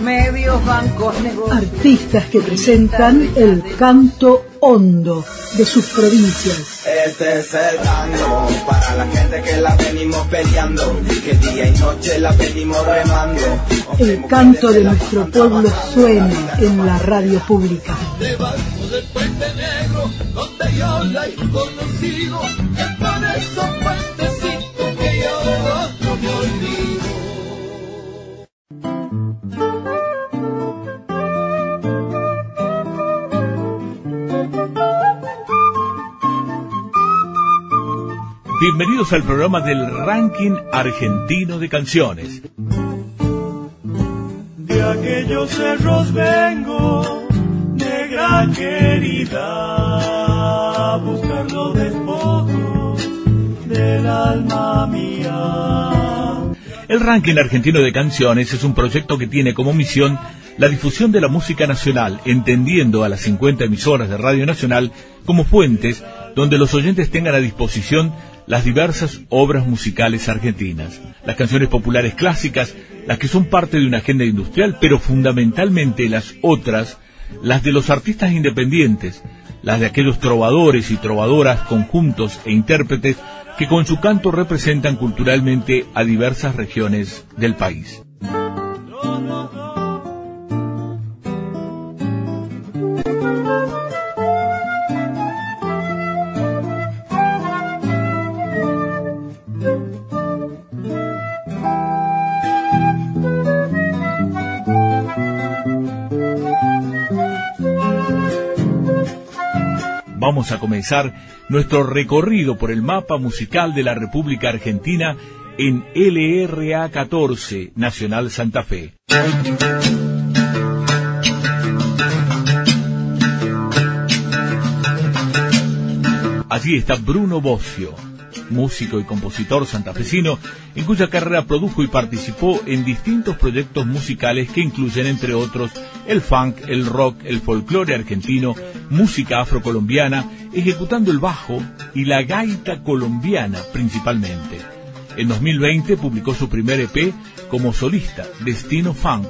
medios, bancos, negocios. Artistas que presentan el canto hondo de sus provincias. Este es el tango para la gente que la venimos peleando, que día y noche la venimos remando. El canto de nuestro pueblo suena en la radio pública. Debajo del puente negro, donde yo la he conocido, Bienvenidos al programa del Ranking Argentino de Canciones. De aquellos cerros vengo, negra querida, a buscar los despojos del alma mía. El Ranking Argentino de Canciones es un proyecto que tiene como misión la difusión de la música nacional, entendiendo a las 50 emisoras de Radio Nacional como fuentes donde los oyentes tengan a disposición las diversas obras musicales argentinas, las canciones populares clásicas, las que son parte de una agenda industrial, pero fundamentalmente las otras, las de los artistas independientes, las de aquellos trovadores y trovadoras, conjuntos e intérpretes que con su canto representan culturalmente a diversas regiones del país. Vamos a comenzar nuestro recorrido por el mapa musical de la República Argentina en LRA 14, Nacional Santa Fe. Allí está Bruno Bocio, músico y compositor santafesino, en cuya carrera produjo y participó en distintos proyectos musicales que incluyen, entre otros, el funk, el rock, el folclore argentino, música afrocolombiana, ejecutando el bajo y la gaita colombiana principalmente. En 2020 publicó su primer EP como solista, Destino Funk,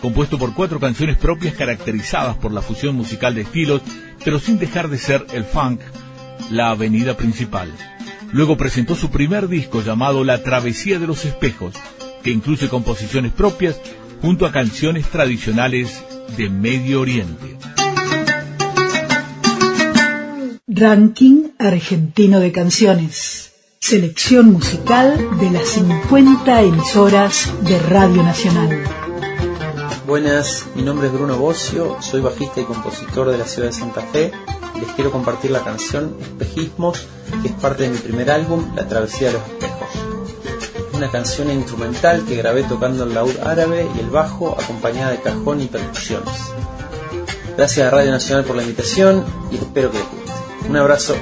compuesto por cuatro canciones propias caracterizadas por la fusión musical de estilos, pero sin dejar de ser el funk, la avenida principal. Luego presentó su primer disco llamado La Travesía de los Espejos, que incluye composiciones propias junto a canciones tradicionales de Medio Oriente. Ranking argentino de canciones. Selección musical de las 50 emisoras de Radio Nacional. Buenas, mi nombre es Bruno Bocio, soy bajista y compositor de la ciudad de Santa Fe. Les quiero compartir la canción Espejismos, que es parte de mi primer álbum, La Travesía de los Espejos. Es una canción instrumental que grabé tocando el laúd árabe y el bajo, acompañada de cajón y percusiones. Gracias a Radio Nacional por la invitación y espero que les guste. Un abrazo.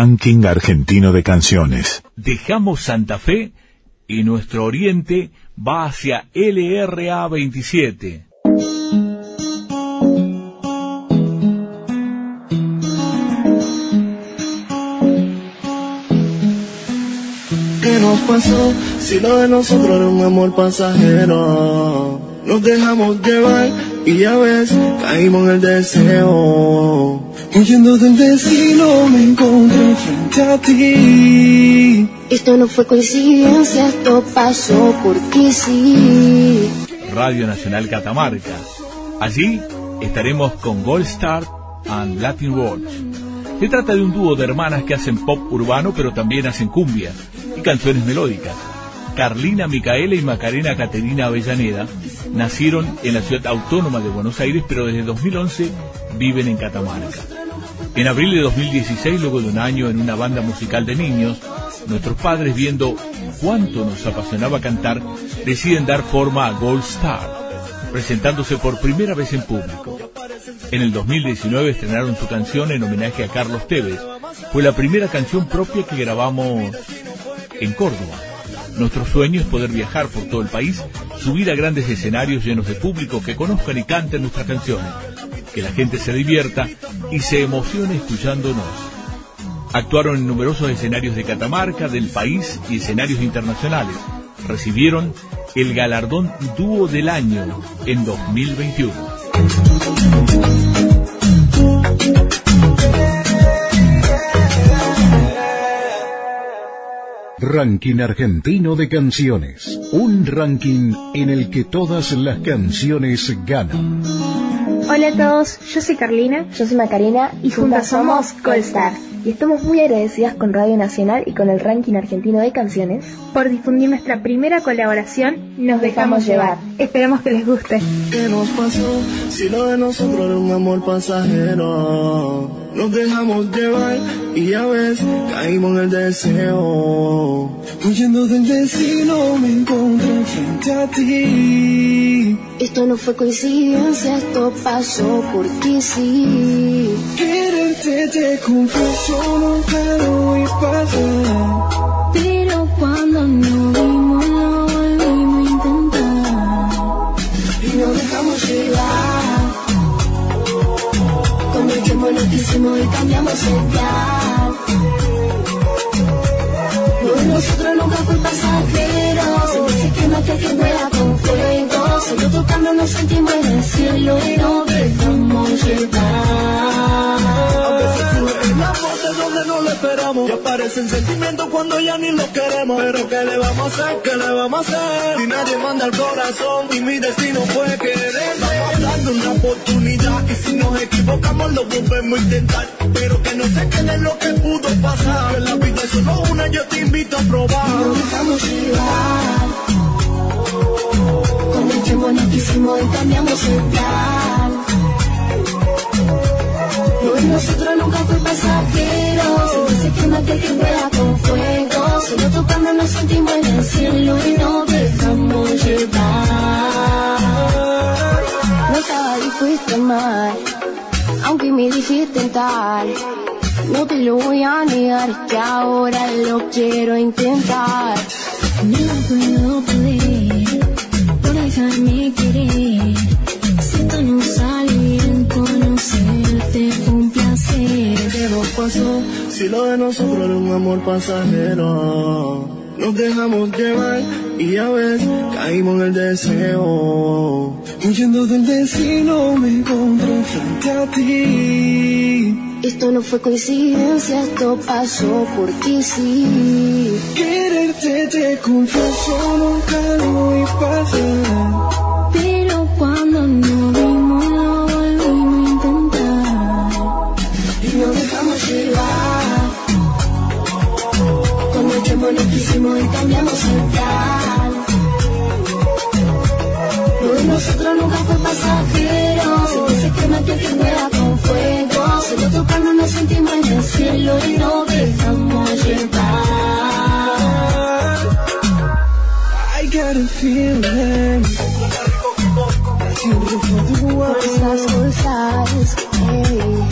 Ranking argentino de canciones. Dejamos Santa Fe y nuestro oriente va hacia LRA 27. ¿Qué nos pasó? Si lo de nosotros era un amor pasajero. Nos dejamos llevar y ya ves, caímos en el deseo. Huyendo del destino me encontré frente a ti. Esto no fue coincidencia, esto pasó porque sí. Radio Nacional Catamarca. Allí estaremos con Gold Star and Latin World. Se trata de un dúo de hermanas que hacen pop urbano pero también hacen cumbias y canciones melódicas. Carlina Micaela y Macarena Caterina Avellaneda nacieron en la ciudad autónoma de Buenos Aires pero desde 2011 viven en Catamarca. En abril de 2016, luego de un año en una banda musical de niños, nuestros padres viendo cuánto nos apasionaba cantar, deciden dar forma a Gold Star, presentándose por primera vez en público. En el 2019 estrenaron su canción en homenaje a Carlos Tevez. Fue la primera canción propia que grabamos en Córdoba. Nuestro sueño es poder viajar por todo el país, subir a grandes escenarios llenos de público que conozcan y canten nuestras canciones, que la gente se divierta y se emocione escuchándonos. Actuaron en numerosos escenarios de Catamarca, del país y escenarios internacionales. Recibieron el galardón Dúo del Año en 2021. Ranking argentino de canciones. Un ranking en el que todas las canciones ganan. Hola a todos, yo soy Carlina. Yo soy Macarena y juntas somos Colstar. Y estamos muy agradecidas con Radio Nacional y con el ranking argentino de canciones por difundir nuestra primera colaboración. Nos dejamos llevar. Esperamos que les guste. ¿Qué nos pasó? Si lo de nosotros era un amor pasajero. Nos dejamos llevar y ya ves, caímos en el deseo. Huyendo del destino me encontré frente a ti. Esto no fue coincidencia, esto pasó porque sí. Quererte te confieso, nunca lo voy a pasar. Pero cuando no vimos, lo volvimos a intentar. Y nos dejamos llevar. Con el tiempo lo quisimos y cambiamos el plan. Nosotros nunca fue pasajero. Se quema que que vuela con fuego. Solo tocando nos sentimos en el cielo y nos dejamos llevar. A veces surge de donde no lo esperamos. Y aparecen sentimientos cuando ya ni lo queremos. Pero ¿qué le vamos a hacer? ¿Qué le vamos a hacer? Si nadie manda el corazón y mi destino fue querer. Vamos dando una oportunidad y si nos equivocamos lo volvemos a intentar. Pero que no se quede lo que pudo pasar. Que la vida es solo una, yo te invito a probar. Nos dejamos llevar. Nos quisimos y cambiamos el plan. Lo de nosotros nunca fue pasajero. Se quema que que vuela con fuego. Solo tocando nos sentimos en el cielo y nos dejamos llevar. No estaba dispuesta amar, aunque me dijiste tal. No te lo voy a negar, que ahora lo quiero intentar. No puedo poder dejarme querer. Si esto no sale bien, conocerte fue un placer. ¿Qué nos pasó? Si lo de nosotros era un amor pasajero. Nos dejamos llevar y ya ves, caímos en el deseo. Huyendo del destino me encontré frente a ti. Esto no fue coincidencia, esto pasó porque sí. Quererte te confieso, nunca lo a pasar. Pero cuando no vimos, lo volvimos a intentar. Y nos dejamos llevar. Con el tiempo lo quisimos y cambiamos el plan. Lo de nosotros nunca fue pasajero. Se quema que vuela con fuego. Solo tocando nos sentimos en el cielo y nos dejamos llevar. a feeling. Eh,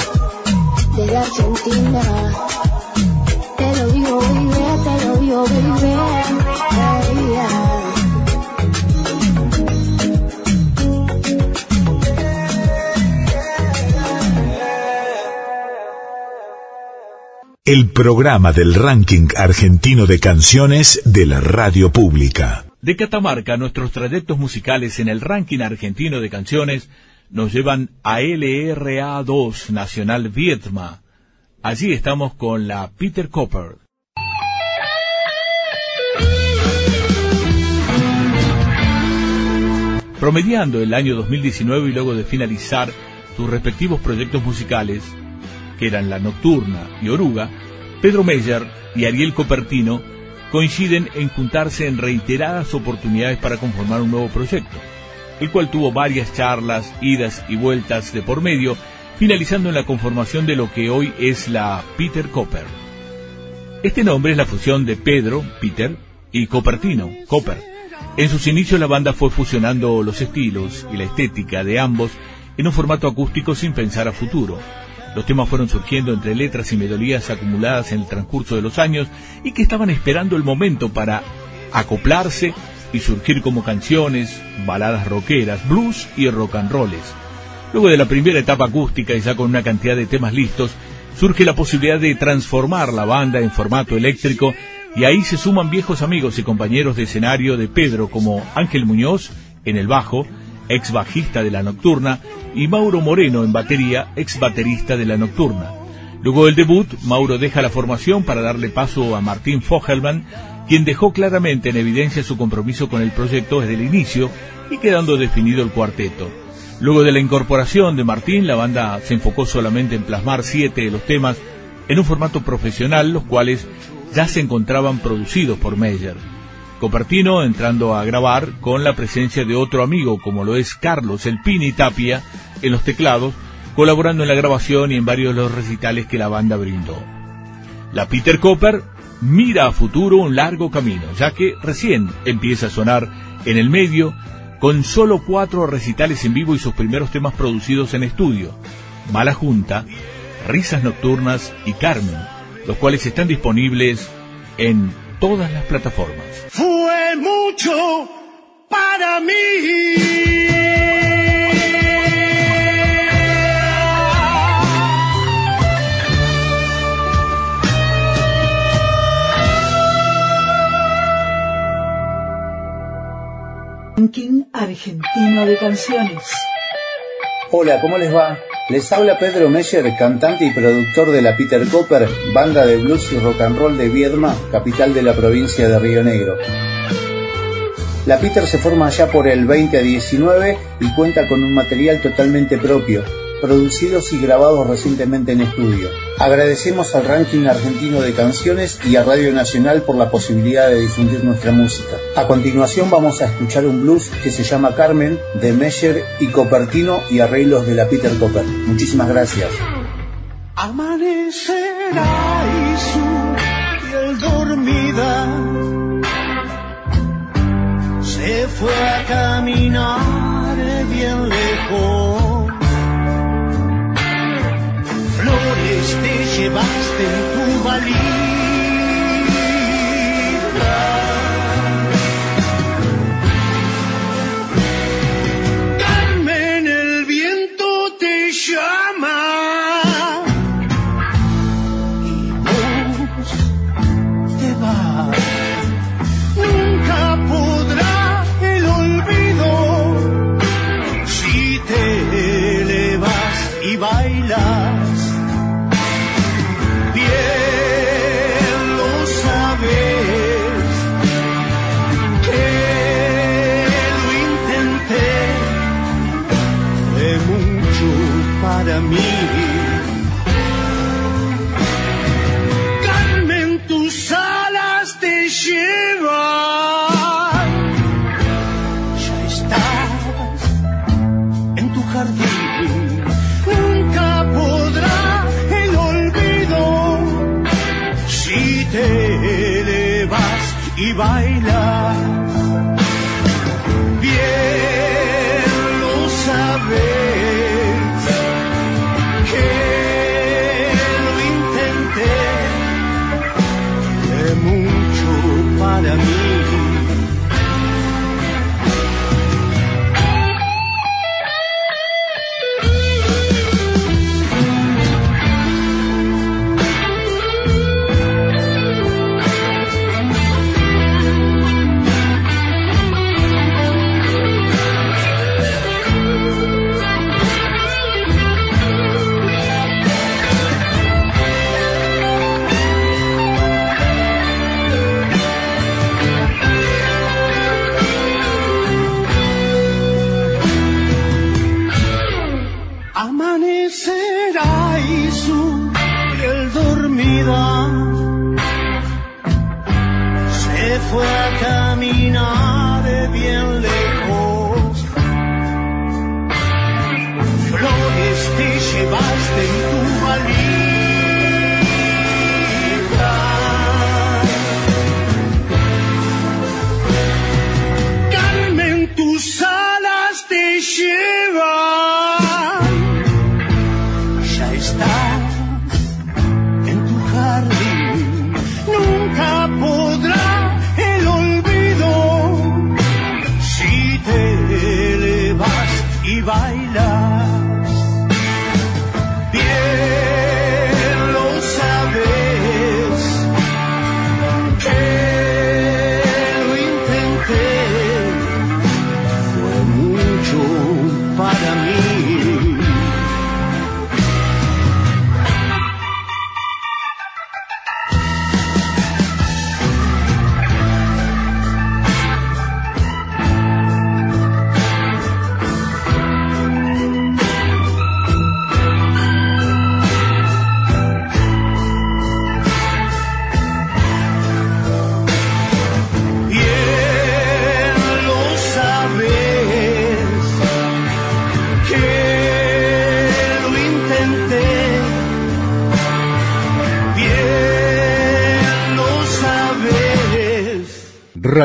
te lo te lo el programa del ranking argentino de canciones de la radio pública. De Catamarca, nuestros trayectos musicales en el ranking argentino de canciones nos llevan a LRA2 Nacional Vietma. Allí estamos con la Peter Copper. Promediando el año 2019 y luego de finalizar sus respectivos proyectos musicales, que eran La Nocturna y Oruga, Pedro Meyer y Ariel Copertino coinciden en juntarse en reiteradas oportunidades para conformar un nuevo proyecto, el cual tuvo varias charlas, idas y vueltas de por medio, finalizando en la conformación de lo que hoy es la Peter Copper. Este nombre es la fusión de Pedro, Peter, y Copertino, Copper. En sus inicios la banda fue fusionando los estilos y la estética de ambos en un formato acústico sin pensar a futuro. Los temas fueron surgiendo entre letras y melodías acumuladas en el transcurso de los años y que estaban esperando el momento para acoplarse y surgir como canciones, baladas rockeras, blues y rock and rolls. Luego de la primera etapa acústica y ya con una cantidad de temas listos, surge la posibilidad de transformar la banda en formato eléctrico y ahí se suman viejos amigos y compañeros de escenario de Pedro como Ángel Muñoz en el bajo, ex bajista de la Nocturna, y Mauro Moreno en batería, ex baterista de la Nocturna. Luego del debut, Mauro deja la formación para darle paso a Martín Fogelman, quien dejó claramente en evidencia su compromiso con el proyecto desde el inicio y quedando definido el cuarteto. Luego de la incorporación de Martín, la banda se enfocó solamente en plasmar siete de los temas en un formato profesional, los cuales ya se encontraban producidos por Meyer. Copertino entrando a grabar con la presencia de otro amigo como lo es Carlos El Pini Tapia en los teclados, colaborando en la grabación y en varios de los recitales que la banda brindó. La Peter Copper mira a futuro un largo camino, ya que recién empieza a sonar en el medio con solo cuatro recitales en vivo y sus primeros temas producidos en estudio, Mala Junta, Risas Nocturnas y Carmen, los cuales están disponibles en todas las plataformas. Fue mucho para mí. Argentino de canciones. Hola, ¿cómo les va? Les habla Pedro Meyer, cantante y productor de la Peter Copper, banda de blues y rock and roll de Viedma, capital de la provincia de Río Negro. La Peter se forma ya por el 20 a 19 y cuenta con un material totalmente propio, producidos y grabados recientemente en estudio. Agradecemos al ranking argentino de canciones y a Radio Nacional por la posibilidad de difundir nuestra música. A continuación vamos a escuchar un blues que se llama Carmen de Meyer y Copertino y arreglos de la Peter Copper. Muchísimas gracias. Amanecerá y su piel dormida se fue a caminar bien lejos. Flores te llevaste en tu valija.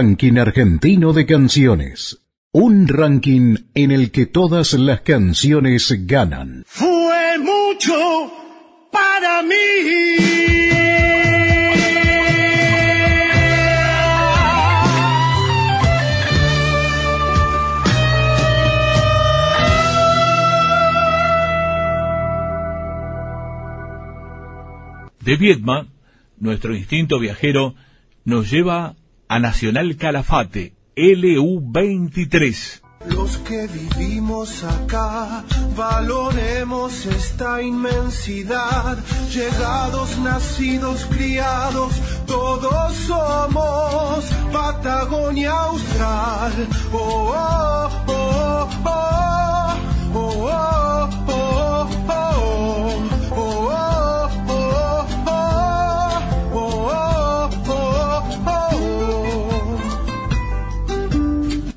Ranking argentino de canciones. Un ranking en el que todas las canciones ganan. Fue mucho para mí. De Viedma, nuestro instinto viajero nos lleva a Nacional Calafate, LU23. Los que vivimos acá, valoremos esta inmensidad. Llegados, nacidos, criados, todos somos Patagonia Austral. Oh, oh, oh, oh, oh, oh, oh, oh,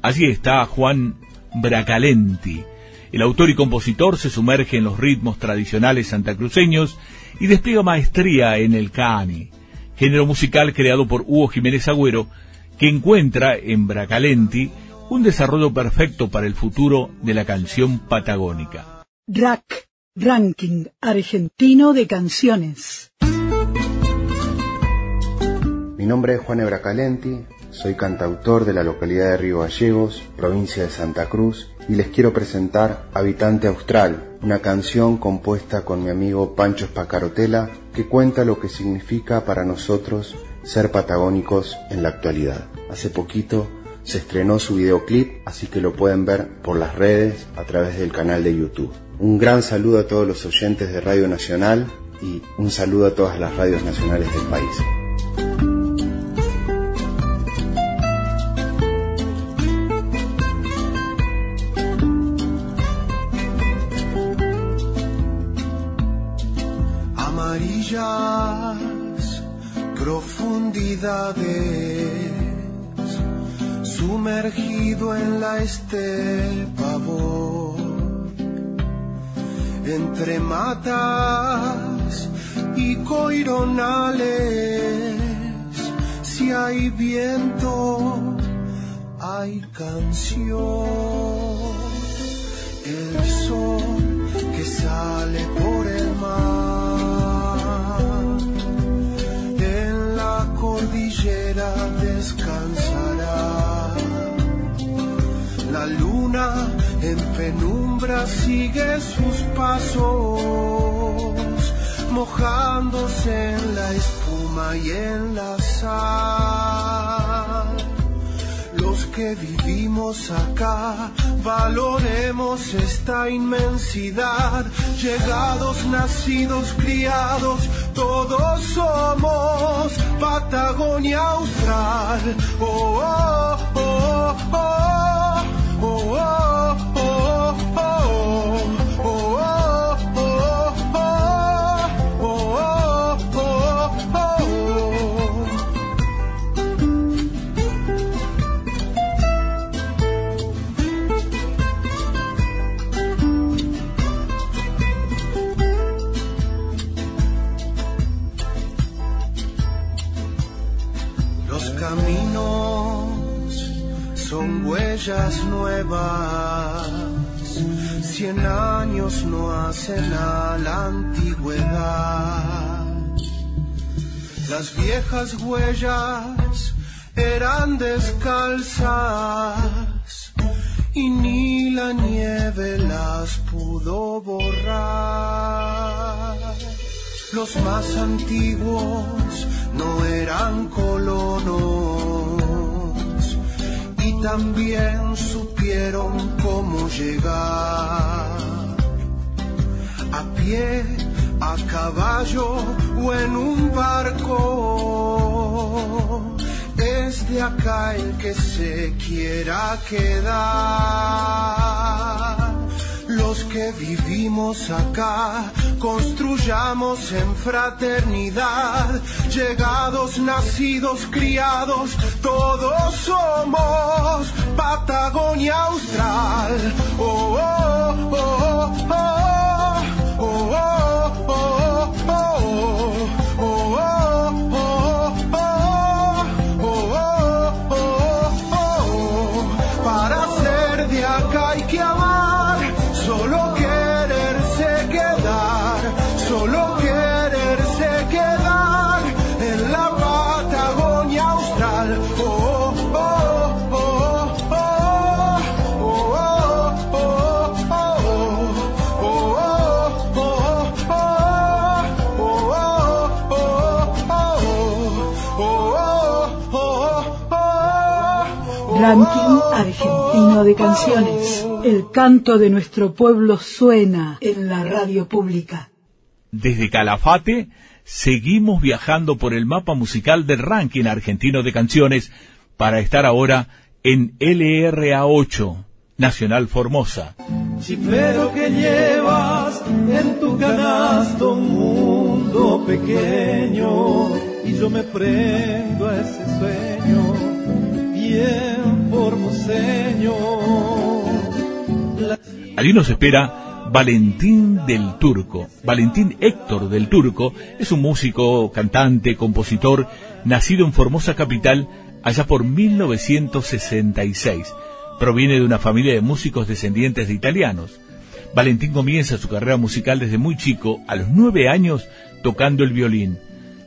Allí está Juan Bracalenti. El autor y compositor se sumerge en los ritmos tradicionales santacruceños y despliega maestría en el cani, género musical creado por Hugo Jiménez Agüero, que encuentra en Bracalenti un desarrollo perfecto para el futuro de la canción patagónica. RAC, Ranking Argentino de Canciones. Mi nombre es Juan Ebracalenti, soy cantautor de la localidad de Río Gallegos, provincia de Santa Cruz, y les quiero presentar Habitante Austral, una canción compuesta con mi amigo Pancho Spacarotela que cuenta lo que significa para nosotros ser patagónicos en la actualidad. Hace poquito se estrenó su videoclip, así que lo pueden ver por las redes a través del canal de YouTube. Un gran saludo a todos los oyentes de Radio Nacional y un saludo a todas las radios nacionales del país. Sumergido en la estepa entre matas y coironales, si hay viento, hay canción, el sol que sale por el mar, en penumbra sigue sus pasos, mojándose en la espuma y en la sal. Los que vivimos acá, valoremos esta inmensidad. Llegados, nacidos, criados, todos somos Patagonia Austral. Oh, oh, oh, oh, viejas huellas eran descalzas y ni la nieve las pudo borrar. Los más antiguos no eran colonos y también supieron cómo llegar a pie, a caballo en un barco. Es de acá el que se quiera quedar. Los que vivimos acá, construyamos en fraternidad, llegados, nacidos, criados, todos somos Patagonia Austral. Ranking argentino de canciones. El canto de nuestro pueblo suena en la radio pública. Desde Calafate seguimos viajando por el mapa musical del ranking argentino de canciones para estar ahora en LRA 8, Nacional Formosa. Chiflero que llevas en tu canasto un mundo pequeño y yo me prendo a ese sueño bien La- Allí nos espera Valentín del Turco. Valentín Héctor del Turco es un músico, cantante, compositor, nacido en Formosa Capital allá por 1966. Proviene de una familia de músicos descendientes de italianos. Valentín comienza su carrera musical desde muy chico, a los nueve años, tocando el violín.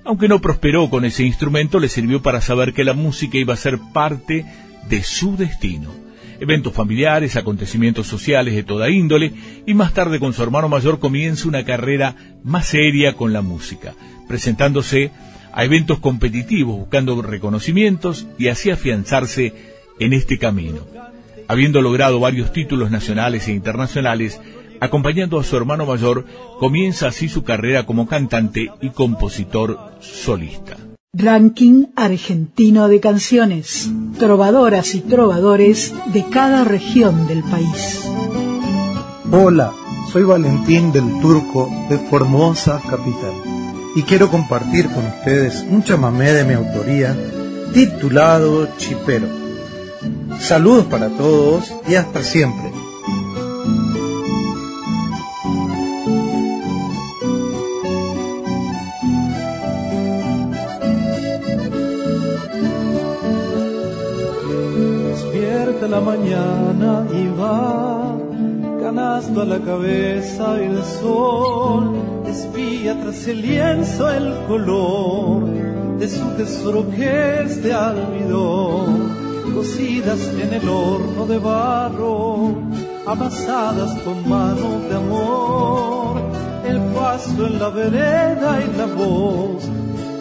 Aunque no prosperó con ese instrumento, le sirvió para saber que la música iba a ser parte de su destino. Eventos familiares, acontecimientos sociales de toda índole, y más tarde con su hermano mayor comienza una carrera más seria con la música, presentándose a eventos competitivos, buscando reconocimientos y así afianzarse en este camino. Habiendo logrado varios títulos nacionales e internacionales, acompañando a su hermano mayor, comienza así su carrera como cantante y compositor solista. Ranking argentino de canciones. Trovadoras y trovadores de cada región del país. Hola, soy Valentín del Turco de Formosa Capital y quiero compartir con ustedes un chamamé de mi autoría titulado Chipero. Saludos para todos y hasta siempre. La mañana y va, canasto a la cabeza el sol espía tras el lienzo el color de su tesoro que es de almidón, cocidas en el horno de barro, amasadas con manos de amor, el paso en la vereda y la voz,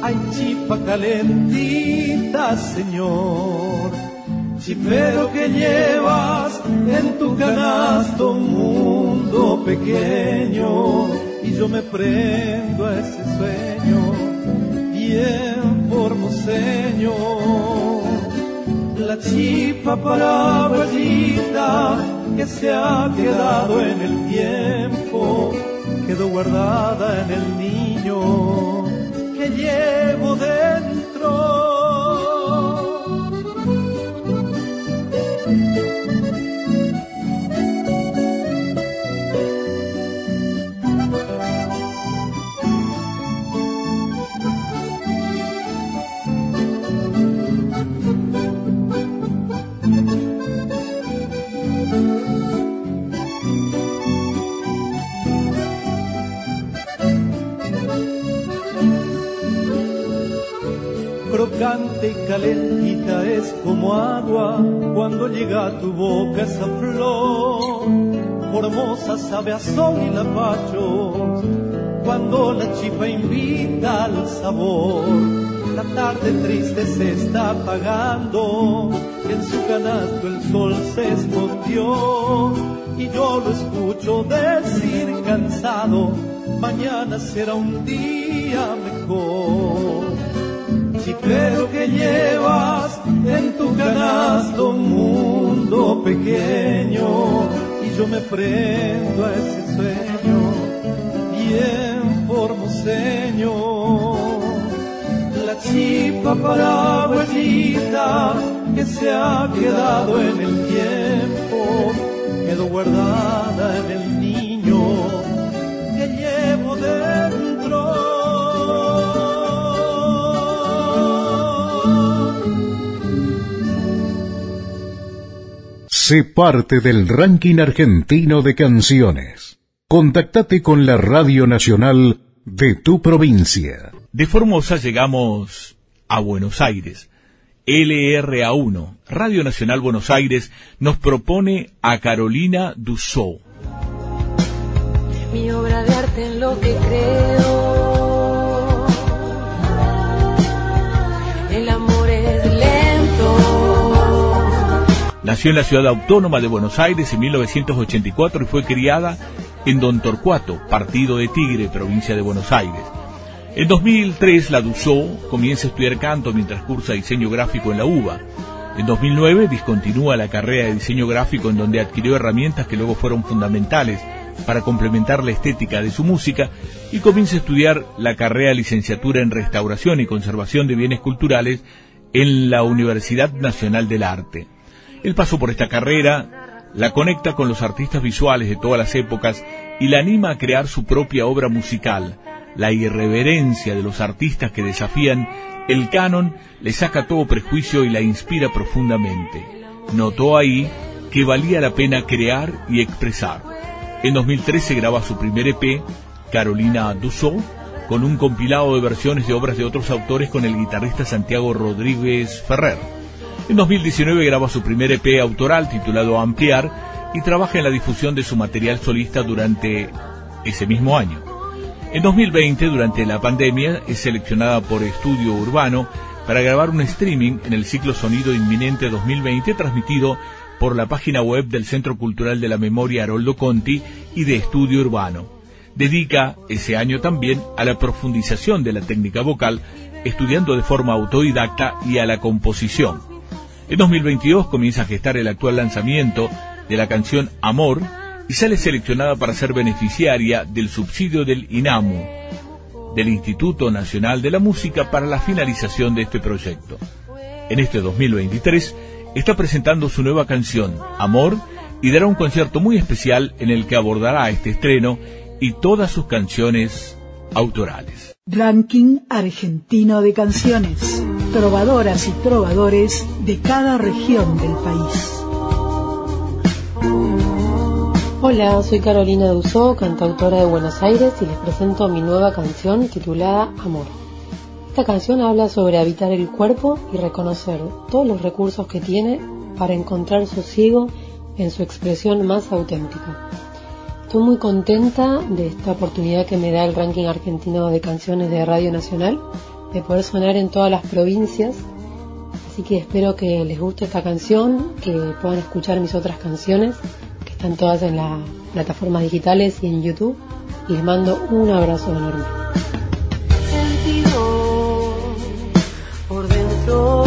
ay chipa calentita, señor. Chipero que llevas en tu canasto un mundo pequeño y yo me prendo a ese sueño bien formoseño. La chipa paraguayita que se ha quedado en el tiempo quedó guardada en el niño que llevo dentro. Crocante y calentita es como agua cuando llega a tu boca esa flor. Formosa sabe a sol y lapachos cuando la chipa invita al sabor. La tarde triste se está apagando, en su canasto el sol se escondió y yo lo escucho decir cansado, mañana será un día mejor. Creo que llevas en tu canasto un mundo pequeño y yo me prendo a ese sueño bien formoseño. La chipa para abuelita que se ha quedado en el tiempo, quedó guardada en el niño Sé parte del ranking argentino de canciones. Contactate con la Radio Nacional de tu provincia. De Formosa llegamos a Buenos Aires. LRA1, Radio Nacional Buenos Aires, nos propone a Carolina Dussault. Mi obra de arte en lo que creo. Nació en la ciudad autónoma de Buenos Aires en 1984 y fue criada en Don Torcuato, partido de Tigre, provincia de Buenos Aires. En 2003 la Dussault comienza a estudiar canto mientras cursa diseño gráfico en la UBA. En 2009 discontinúa la carrera de diseño gráfico en donde adquirió herramientas que luego fueron fundamentales para complementar la estética de su música y comienza a estudiar la carrera de licenciatura en restauración y conservación de bienes culturales en la Universidad Nacional del Arte. El paso por esta carrera la conecta con los artistas visuales de todas las épocas y la anima a crear su propia obra musical. La irreverencia de los artistas que desafían el canon le saca todo prejuicio y la inspira profundamente. Notó ahí que valía la pena crear y expresar. En 2013 graba su primer EP, Carolina Dussault, con un compilado de versiones de obras de otros autores con el guitarrista Santiago Rodríguez Ferrer. En 2019 graba su primer EP autoral titulado Ampliar y trabaja en la difusión de su material solista durante ese mismo año. En 2020, durante la pandemia, es seleccionada por Estudio Urbano para grabar un streaming en el ciclo Sonido Inminente 2020 transmitido por la página web del Centro Cultural de la Memoria Haroldo Conti y de Estudio Urbano. Dedica ese año también a la profundización de la técnica vocal, estudiando de forma autodidacta y a la composición. En 2022 comienza a gestar el actual lanzamiento de la canción Amor y sale seleccionada para ser beneficiaria del subsidio del INAMU, del Instituto Nacional de la Música, para la finalización de este proyecto. En este 2023 está presentando su nueva canción, Amor, y dará un concierto muy especial en el que abordará este estreno y todas sus canciones autorales. Ranking argentino de canciones. Trovadoras y trovadores de cada región del país. Hola, soy Carolina Dusó, cantautora de Buenos Aires y les presento mi nueva canción titulada Amor. Esta canción habla sobre habitar el cuerpo y reconocer todos los recursos que tiene para encontrar sosiego en su expresión más auténtica. Estoy muy contenta de esta oportunidad que me da el ranking argentino de canciones de Radio Nacional, de poder sonar en todas las provincias. Así que espero que les guste esta canción, que puedan escuchar mis otras canciones, que están todas en las plataformas digitales y en YouTube. Y les mando un abrazo enorme. Sentido por dentro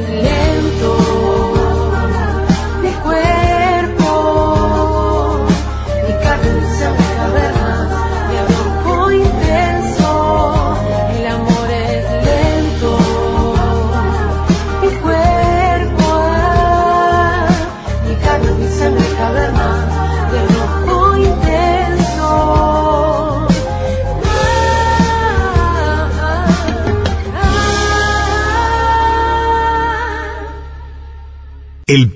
el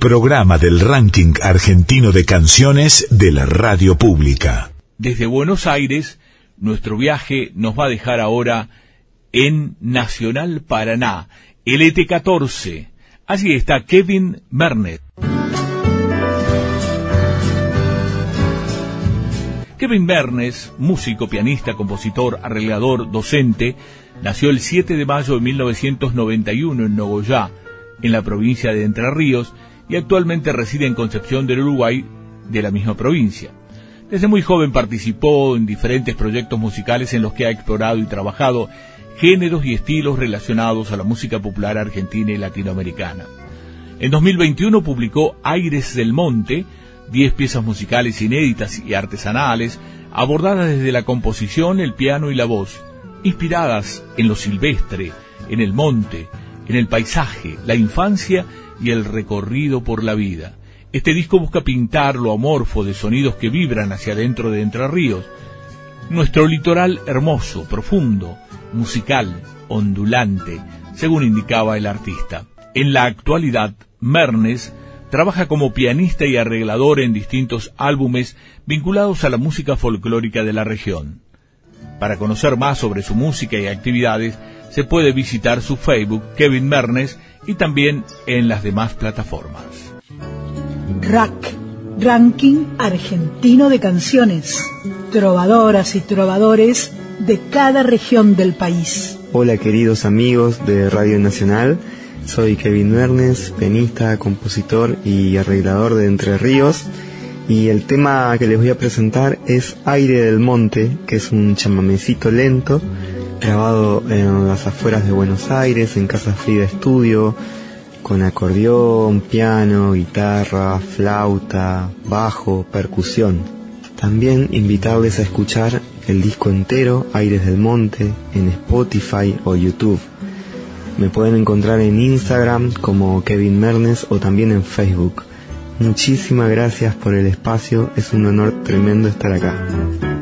programa del ranking argentino de canciones de la radio pública. Desde Buenos Aires, nuestro viaje nos va a dejar ahora en Nacional Paraná, el ET14. Así está Kevin Mernet. Kevin Bernes, músico, pianista, compositor, arreglador, docente, nació el 7 de mayo de 1991 en Nogoyá, en la provincia de Entre Ríos, y actualmente reside en Concepción del Uruguay, de la misma provincia. Desde muy joven participó en diferentes proyectos musicales en los que ha explorado y trabajado géneros y estilos relacionados a la música popular argentina y latinoamericana. En 2021 publicó Aires del Monte, 10 piezas musicales inéditas y artesanales, abordadas desde la composición, el piano y la voz, inspiradas en lo silvestre, en el monte, en el paisaje, la infancia y el recorrido por la vida. Este disco busca pintar lo amorfo de sonidos que vibran hacia adentro de Entre Ríos. Nuestro litoral hermoso, profundo, musical, ondulante, según indicaba el artista. En la actualidad, Mernes trabaja como pianista y arreglador en distintos álbumes vinculados a la música folclórica de la región. Para conocer más sobre su música y actividades, se puede visitar su Facebook Kevin Mernes y también en las demás plataformas. Rack, Ranking Argentino de Canciones. Trovadoras y trovadores de cada región del país. Hola queridos amigos de Radio Nacional, soy Kevin Mernes, pianista, compositor y arreglador de Entre Ríos. Y el tema que les voy a presentar es Aire del Monte, que es un chamamecito lento, grabado en las afueras de Buenos Aires, en Casa Frida Estudio, con acordeón, piano, guitarra, flauta, bajo, percusión. También invitarles a escuchar el disco entero Aires del Monte en Spotify o YouTube. Me pueden encontrar en Instagram como Kevin Mernes o también en Facebook. Muchísimas gracias por el espacio, es un honor tremendo estar acá.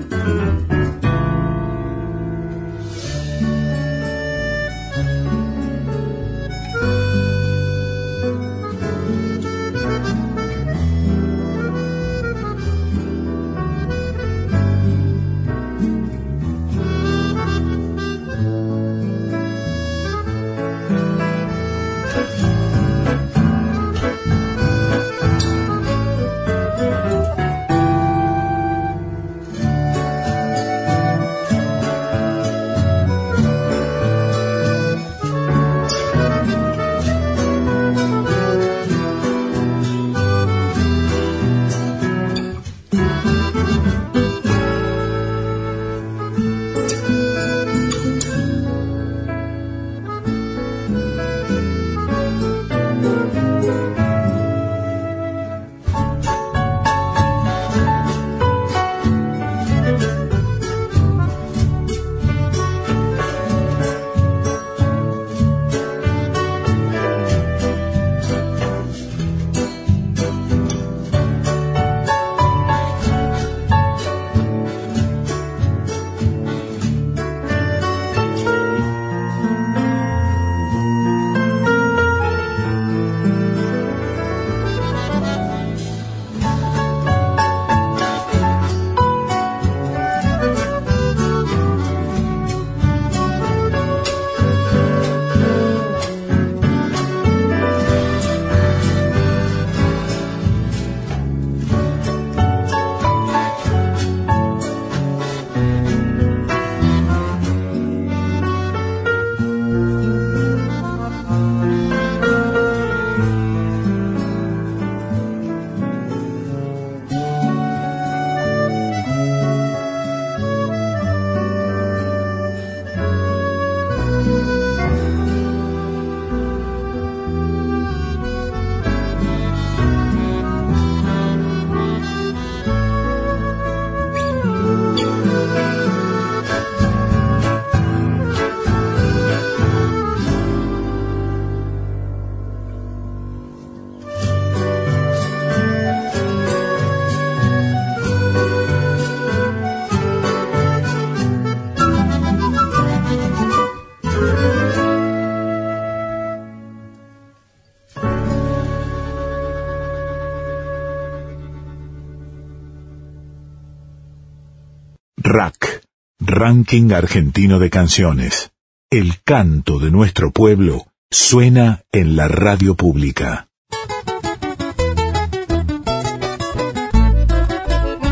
Ranking Argentino de Canciones. El canto de nuestro pueblo suena en la radio pública.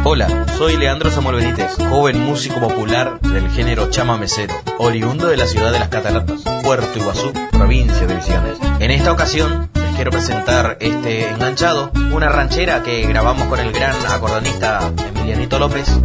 Hola, soy Leandro Samuel Benítez, joven músico popular del género chama mesero, oriundo de la ciudad de las Cataratas, Puerto Iguazú, provincia de Misiones. En esta ocasión les quiero presentar este enganchado, una ranchera que grabamos con el gran acordonista Emilianito López.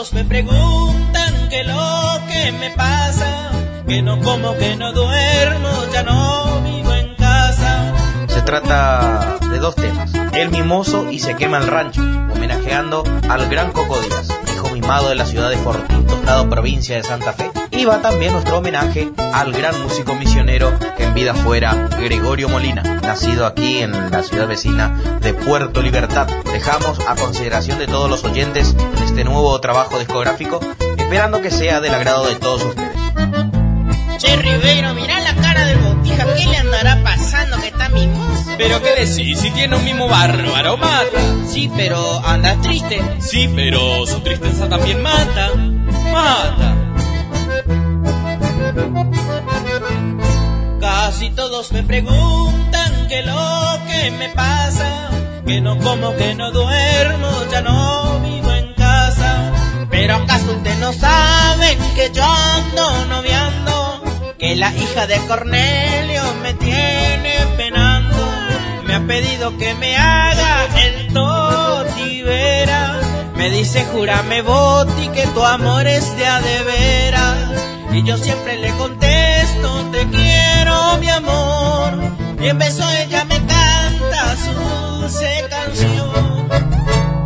Todos me preguntan qué lo que me pasa, que no como, que no duermo, ya no vivo en casa. Se trata de dos temas, El Mimoso y Se quema el rancho, homenajeando al gran Coco Díaz, hijo mimado de la ciudad de Fortín Tostado, provincia de Santa Fe. Y va también nuestro homenaje al gran músico misionero que en vida fuera Gregorio Molina, nacido aquí en la ciudad vecina de Puerto Libertad. Dejamos a consideración de todos los oyentes este nuevo trabajo discográfico, esperando que sea del agrado de todos ustedes. Che, Ribeiro, mirá la cara del botija, ¿qué le andará pasando que está mimoso? ¿Pero qué decís? Si tiene un mimo bárbaro, mata. Sí, pero anda triste. Sí, pero su tristeza también mata. Mata. Casi todos me preguntan qué lo que me pasa, que no como, que no duermo, ya no vivo en casa. Pero acaso ustedes no saben que yo ando noviando, que la hija de Cornelio me tiene penando. Me ha pedido que me haga el totivera. Me dice, júrame, Boti, que tu amor es de a de. Y yo siempre le contesto, te quiero, mi amor. Y en beso ella me canta su dulce canción.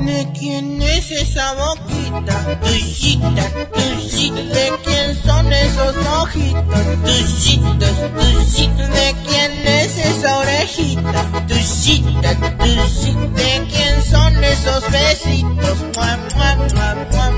¿De quién es esa boquita? Tuyita, tuyita. ¿De quién son esos ojitos? Tuyitos, tuyitos. ¿De quién es esa orejita? Tuyita, tuyita. ¿De quién son esos besitos? Mua, mua, mua.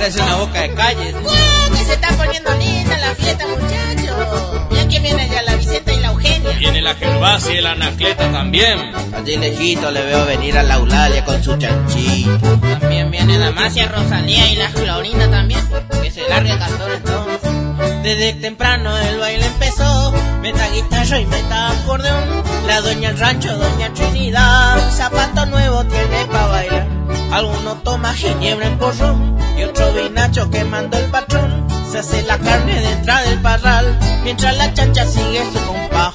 Parece una boca de calle. ¡Guau! Que se está poniendo linda la fiesta, muchachos. Y aquí viene ya la Vicenta y la Eugenia. Viene la Gervasia y la Anacleta también. Allí lejito le veo venir a la Eulalia con su chanchito. También viene la Macia Rosalía y la Florina también. Que se largue el cantor entonces. Desde temprano el baile empezó, meta guitarra y meta acordeón. La dueña del rancho, doña Trinidad, zapato nuevo tiene pa' bailar. Alguno toma ginebra en porrón y otro vinacho que mandó el patrón. Se hace la carne detrás del parral, mientras la chancha sigue su compás.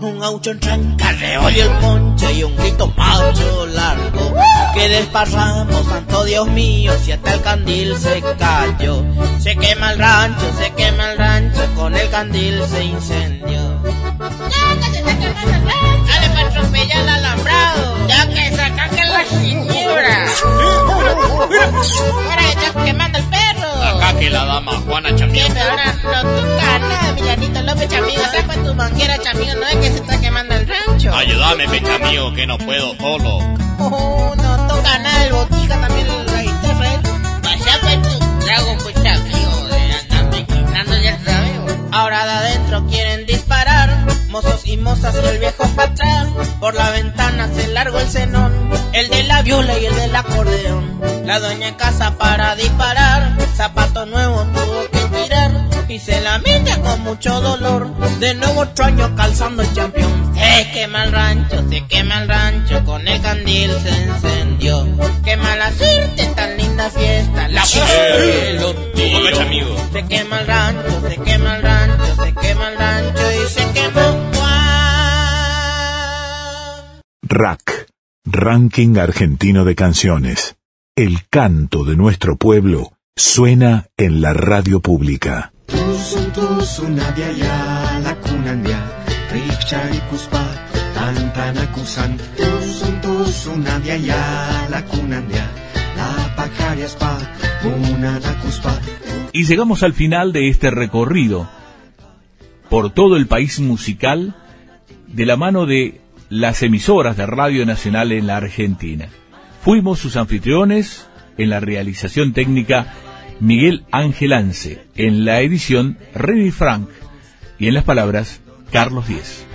Un gaucho entra en y el ponche y un grito macho largo. Que desparramos, santo Dios mío, si hasta el candil se cayó. Se quema el rancho, se quema el rancho, con el candil se incendió. ¡Ya que se está quemando el rancho! ¡Dale para atropellar al alambrado! ¡Ya que saca que ginebra! ¡Ahora está quemando el perro! Acá que la dama Juana Chamigo. Pero ahora no toca nada, Millanito López Chamigo. Saca tu manguera, Chamigo, no es que se está quemando el rancho. Ayúdame, pecha mío, que no puedo solo. Oh, no toca nada el botija, también la guitarra. Vaya pues tu trago, pues Chamigo, quitando ya. Ahora de adentro quieren disparar, mozos y mozas y el viejo Por la ventana se largó el cenón, el de la viola y el del acordeón. La en casa para disparar, zapato nuevo tuvo que tirar. Y se lamenta con mucho dolor, de nuevo otro año calzando el campeón. Se quema el rancho, se quema el rancho, con el candil se encendió. Qué mala suerte, tan linda fiesta, la pecha amigo. se quema el rancho, se quema el rancho, se quema el rancho y se quema Rack, Ranking Argentino de Canciones. El canto de nuestro pueblo suena en la radio pública. Y llegamos al final de este recorrido por todo el país musical de la mano de las emisoras de Radio Nacional en la Argentina. Fuimos sus anfitriones en la realización técnica Miguel Ángel Ance, en la edición René Frank y en las palabras Carlos Díez.